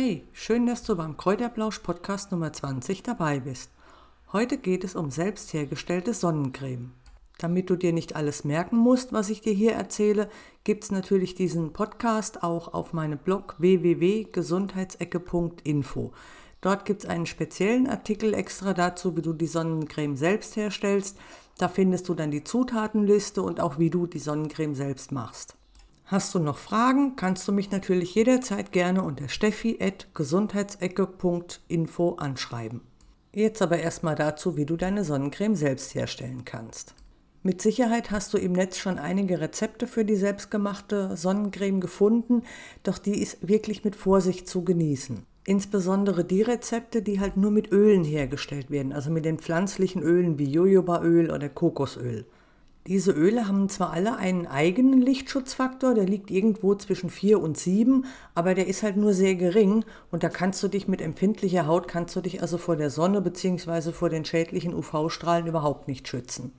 Hey, schön, dass du beim Kräuterblausch Podcast Nummer 20 dabei bist. Heute geht es um selbst hergestellte Sonnencreme. Damit du dir nicht alles merken musst, was ich dir hier erzähle, gibt es natürlich diesen Podcast auch auf meinem Blog www.gesundheitsecke.info. Dort gibt es einen speziellen Artikel extra dazu, wie du die Sonnencreme selbst herstellst. Da findest du dann die Zutatenliste und auch wie du die Sonnencreme selbst machst. Hast du noch Fragen, kannst du mich natürlich jederzeit gerne unter steffi.gesundheitsecke.info anschreiben. Jetzt aber erstmal dazu, wie du deine Sonnencreme selbst herstellen kannst. Mit Sicherheit hast du im Netz schon einige Rezepte für die selbstgemachte Sonnencreme gefunden, doch die ist wirklich mit Vorsicht zu genießen. Insbesondere die Rezepte, die halt nur mit Ölen hergestellt werden, also mit den pflanzlichen Ölen wie Jojobaöl oder Kokosöl. Diese Öle haben zwar alle einen eigenen Lichtschutzfaktor, der liegt irgendwo zwischen 4 und 7, aber der ist halt nur sehr gering und da kannst du dich mit empfindlicher Haut, kannst du dich also vor der Sonne bzw. vor den schädlichen UV-Strahlen überhaupt nicht schützen.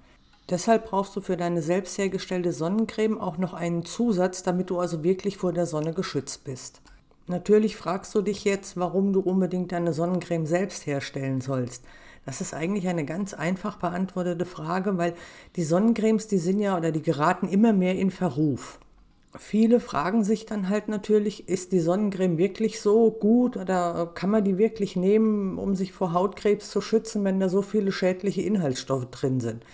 Deshalb brauchst du für deine selbst hergestellte Sonnencreme auch noch einen Zusatz, damit du also wirklich vor der Sonne geschützt bist. Natürlich fragst du dich jetzt, warum du unbedingt deine Sonnencreme selbst herstellen sollst. Das ist eigentlich eine ganz einfach beantwortete Frage, weil die Sonnencremes, die sind ja oder die geraten immer mehr in Verruf. Viele fragen sich dann halt natürlich, ist die Sonnencreme wirklich so gut oder kann man die wirklich nehmen, um sich vor Hautkrebs zu schützen, wenn da so viele schädliche Inhaltsstoffe drin sind?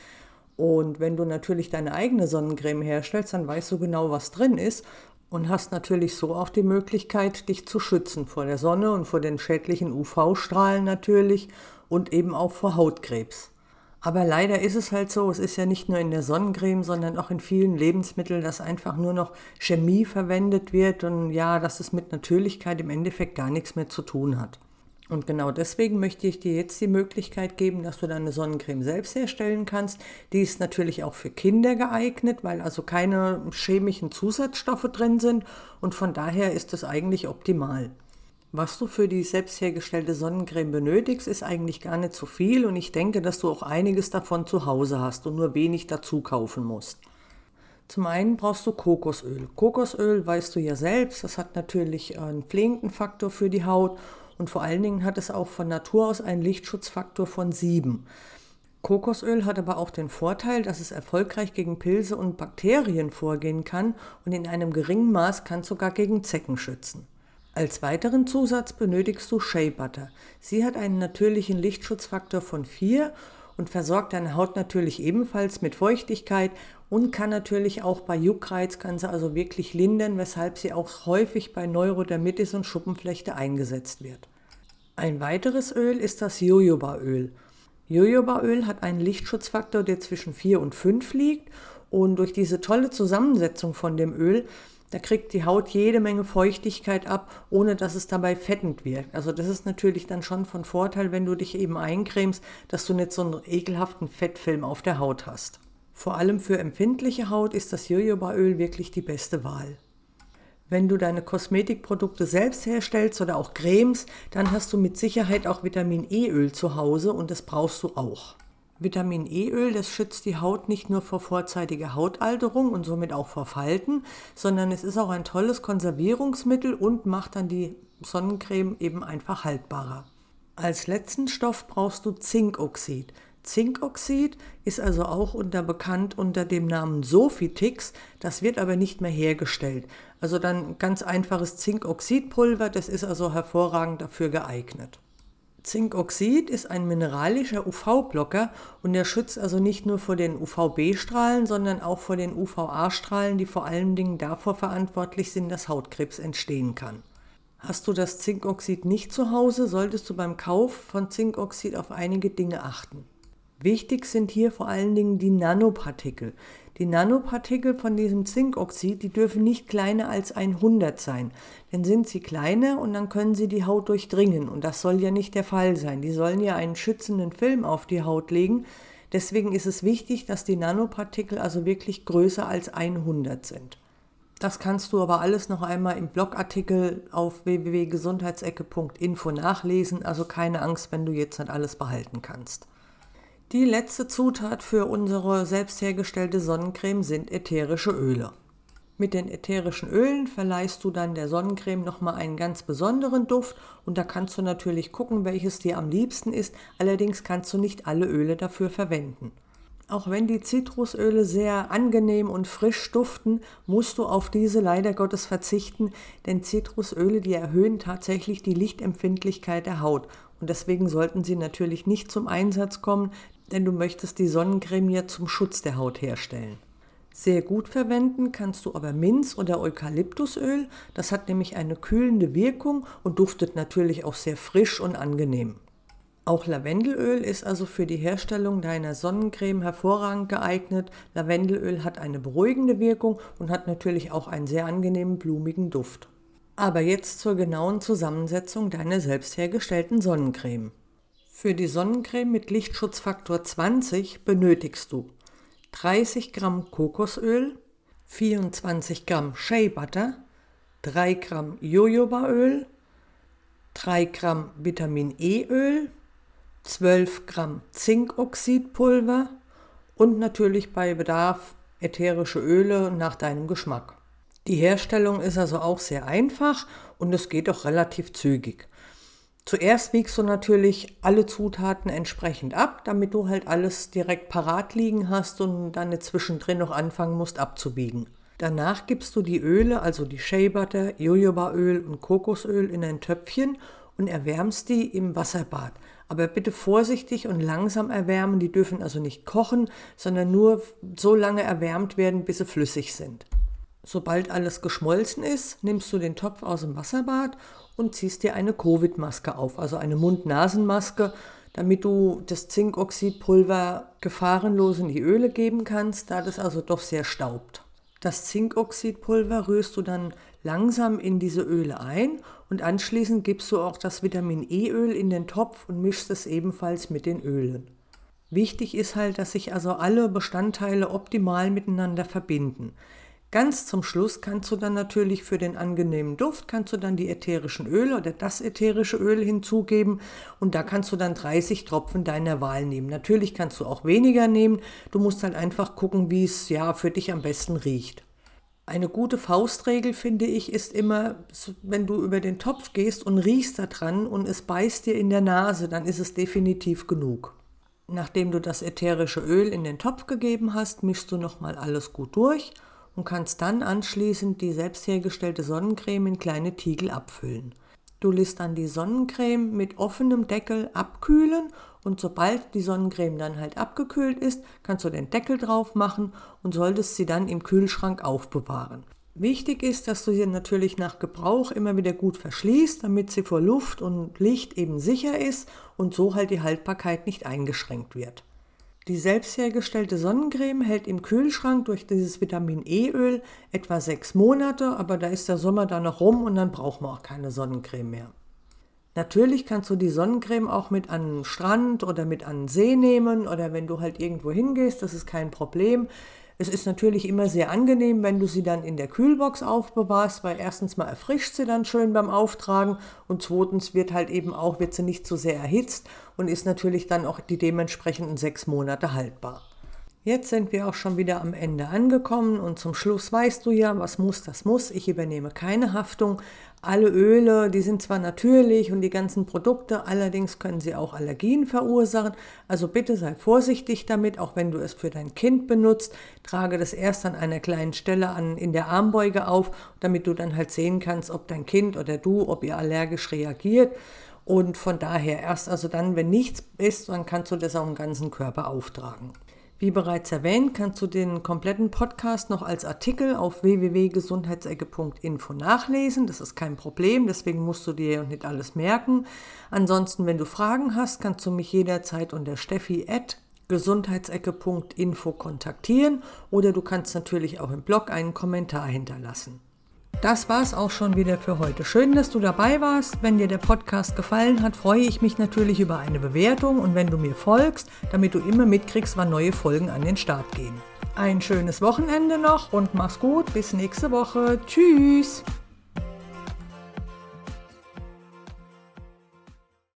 Und wenn du natürlich deine eigene Sonnencreme herstellst, dann weißt du genau, was drin ist und hast natürlich so auch die Möglichkeit, dich zu schützen vor der Sonne und vor den schädlichen UV-Strahlen natürlich und eben auch vor Hautkrebs. Aber leider ist es halt so, es ist ja nicht nur in der Sonnencreme, sondern auch in vielen Lebensmitteln, dass einfach nur noch Chemie verwendet wird und ja, dass es mit Natürlichkeit im Endeffekt gar nichts mehr zu tun hat. Und genau deswegen möchte ich dir jetzt die Möglichkeit geben, dass du deine Sonnencreme selbst herstellen kannst. Die ist natürlich auch für Kinder geeignet, weil also keine chemischen Zusatzstoffe drin sind und von daher ist es eigentlich optimal. Was du für die selbst hergestellte Sonnencreme benötigst, ist eigentlich gar nicht so viel und ich denke, dass du auch einiges davon zu Hause hast und nur wenig dazu kaufen musst. Zum einen brauchst du Kokosöl. Kokosöl weißt du ja selbst, das hat natürlich einen pflegenden Faktor für die Haut und vor allen Dingen hat es auch von Natur aus einen Lichtschutzfaktor von 7. Kokosöl hat aber auch den Vorteil, dass es erfolgreich gegen Pilze und Bakterien vorgehen kann und in einem geringen Maß kann es sogar gegen Zecken schützen. Als weiteren Zusatz benötigst du Shea Butter. Sie hat einen natürlichen Lichtschutzfaktor von 4 und versorgt deine Haut natürlich ebenfalls mit Feuchtigkeit und kann natürlich auch bei Juckreiz, sie also wirklich lindern, weshalb sie auch häufig bei Neurodermitis und Schuppenflechte eingesetzt wird. Ein weiteres Öl ist das Jojobaöl. Jojobaöl hat einen Lichtschutzfaktor, der zwischen 4 und 5 liegt und durch diese tolle Zusammensetzung von dem Öl da kriegt die Haut jede Menge Feuchtigkeit ab, ohne dass es dabei fettend wirkt. Also das ist natürlich dann schon von Vorteil, wenn du dich eben eincremst, dass du nicht so einen ekelhaften Fettfilm auf der Haut hast. Vor allem für empfindliche Haut ist das Jojobaöl wirklich die beste Wahl. Wenn du deine Kosmetikprodukte selbst herstellst oder auch Cremes, dann hast du mit Sicherheit auch Vitamin E-Öl zu Hause und das brauchst du auch. Vitamin E-Öl, das schützt die Haut nicht nur vor vorzeitiger Hautalterung und somit auch vor Falten, sondern es ist auch ein tolles Konservierungsmittel und macht dann die Sonnencreme eben einfach haltbarer. Als letzten Stoff brauchst du Zinkoxid. Zinkoxid ist also auch unter bekannt unter dem Namen Sofitix, das wird aber nicht mehr hergestellt. Also dann ganz einfaches Zinkoxidpulver, das ist also hervorragend dafür geeignet. Zinkoxid ist ein mineralischer UV-Blocker und er schützt also nicht nur vor den UVB-Strahlen, sondern auch vor den UVA-Strahlen, die vor allen Dingen davor verantwortlich sind, dass Hautkrebs entstehen kann. Hast du das Zinkoxid nicht zu Hause, solltest du beim Kauf von Zinkoxid auf einige Dinge achten. Wichtig sind hier vor allen Dingen die Nanopartikel. Die Nanopartikel von diesem Zinkoxid, die dürfen nicht kleiner als 100 sein. Denn sind sie kleiner und dann können sie die Haut durchdringen. Und das soll ja nicht der Fall sein. Die sollen ja einen schützenden Film auf die Haut legen. Deswegen ist es wichtig, dass die Nanopartikel also wirklich größer als 100 sind. Das kannst du aber alles noch einmal im Blogartikel auf www.gesundheitsecke.info nachlesen. Also keine Angst, wenn du jetzt nicht alles behalten kannst. Die letzte Zutat für unsere selbst hergestellte Sonnencreme sind ätherische Öle. Mit den ätherischen Ölen verleihst du dann der Sonnencreme nochmal einen ganz besonderen Duft und da kannst du natürlich gucken, welches dir am liebsten ist. Allerdings kannst du nicht alle Öle dafür verwenden. Auch wenn die Zitrusöle sehr angenehm und frisch duften, musst du auf diese leider Gottes verzichten, denn Zitrusöle, die erhöhen tatsächlich die Lichtempfindlichkeit der Haut und deswegen sollten sie natürlich nicht zum Einsatz kommen, denn du möchtest die Sonnencreme ja zum Schutz der Haut herstellen. Sehr gut verwenden kannst du aber Minz- oder Eukalyptusöl. Das hat nämlich eine kühlende Wirkung und duftet natürlich auch sehr frisch und angenehm. Auch Lavendelöl ist also für die Herstellung deiner Sonnencreme hervorragend geeignet. Lavendelöl hat eine beruhigende Wirkung und hat natürlich auch einen sehr angenehmen blumigen Duft. Aber jetzt zur genauen Zusammensetzung deiner selbst hergestellten Sonnencreme. Für die Sonnencreme mit Lichtschutzfaktor 20 benötigst du 30 Gramm Kokosöl, 24 Gramm Shea Butter, 3 Gramm Jojobaöl, 3 Gramm Vitamin E Öl, 12 Gramm Zinkoxidpulver und natürlich bei Bedarf ätherische Öle nach deinem Geschmack. Die Herstellung ist also auch sehr einfach und es geht auch relativ zügig. Zuerst wiegst du natürlich alle Zutaten entsprechend ab, damit du halt alles direkt parat liegen hast und dann zwischendrin noch anfangen musst abzuwiegen. Danach gibst du die Öle, also die Shea Butter, Jojobaöl und Kokosöl in ein Töpfchen und erwärmst die im Wasserbad. Aber bitte vorsichtig und langsam erwärmen, die dürfen also nicht kochen, sondern nur so lange erwärmt werden, bis sie flüssig sind. Sobald alles geschmolzen ist, nimmst du den Topf aus dem Wasserbad und ziehst dir eine Covid-Maske auf, also eine Mund-Nasen-Maske, damit du das Zinkoxidpulver gefahrenlos in die Öle geben kannst, da das also doch sehr staubt. Das Zinkoxidpulver rührst du dann langsam in diese Öle ein und anschließend gibst du auch das Vitamin E-Öl in den Topf und mischst es ebenfalls mit den Ölen. Wichtig ist halt, dass sich also alle Bestandteile optimal miteinander verbinden. Ganz zum Schluss kannst du dann natürlich für den angenehmen Duft, kannst du dann die ätherischen Öle oder das ätherische Öl hinzugeben und da kannst du dann 30 Tropfen deiner Wahl nehmen. Natürlich kannst du auch weniger nehmen, du musst halt einfach gucken, wie es ja für dich am besten riecht. Eine gute Faustregel, finde ich, ist immer, wenn du über den Topf gehst und riechst da dran und es beißt dir in der Nase, dann ist es definitiv genug. Nachdem du das ätherische Öl in den Topf gegeben hast, mischst du nochmal alles gut durch und kannst dann anschließend die selbst hergestellte Sonnencreme in kleine Tiegel abfüllen. Du lässt dann die Sonnencreme mit offenem Deckel abkühlen und sobald die Sonnencreme dann halt abgekühlt ist, kannst du den Deckel drauf machen und solltest sie dann im Kühlschrank aufbewahren. Wichtig ist, dass du sie natürlich nach Gebrauch immer wieder gut verschließt, damit sie vor Luft und Licht eben sicher ist und so halt die Haltbarkeit nicht eingeschränkt wird. Die selbst hergestellte Sonnencreme hält im Kühlschrank durch dieses Vitamin E-Öl etwa sechs Monate, aber da ist der Sommer dann noch rum und dann braucht man auch keine Sonnencreme mehr. Natürlich kannst du die Sonnencreme auch mit an den Strand oder mit an den See nehmen oder wenn du halt irgendwo hingehst, das ist kein Problem. Es ist natürlich immer sehr angenehm, wenn du sie dann in der Kühlbox aufbewahrst, weil erstens mal erfrischt sie dann schön beim Auftragen und zweitens wird halt eben auch, wird sie nicht so sehr erhitzt und ist natürlich dann auch die dementsprechenden sechs Monate haltbar. Jetzt sind wir auch schon wieder am Ende angekommen und zum Schluss weißt du ja, was muss, das muss. Ich übernehme keine Haftung. Alle Öle, die sind zwar natürlich und die ganzen Produkte, allerdings können sie auch Allergien verursachen. Also bitte sei vorsichtig damit, auch wenn du es für dein Kind benutzt. Trage das erst an einer kleinen Stelle an, in der Armbeuge auf, damit du dann halt sehen kannst, ob dein Kind oder du, ob ihr allergisch reagiert. Und von daher erst also dann, wenn nichts ist, dann kannst du das auch im ganzen Körper auftragen. Wie bereits erwähnt, kannst du den kompletten Podcast noch als Artikel auf www.gesundheitsecke.info nachlesen. Das ist kein Problem, deswegen musst du dir nicht alles merken. Ansonsten, wenn du Fragen hast, kannst du mich jederzeit unter steffi gesundheitsecke.info kontaktieren oder du kannst natürlich auch im Blog einen Kommentar hinterlassen. Das war's auch schon wieder für heute. Schön, dass du dabei warst. Wenn dir der Podcast gefallen hat, freue ich mich natürlich über eine Bewertung und wenn du mir folgst, damit du immer mitkriegst, wann neue Folgen an den Start gehen. Ein schönes Wochenende noch und mach's gut. Bis nächste Woche. Tschüss.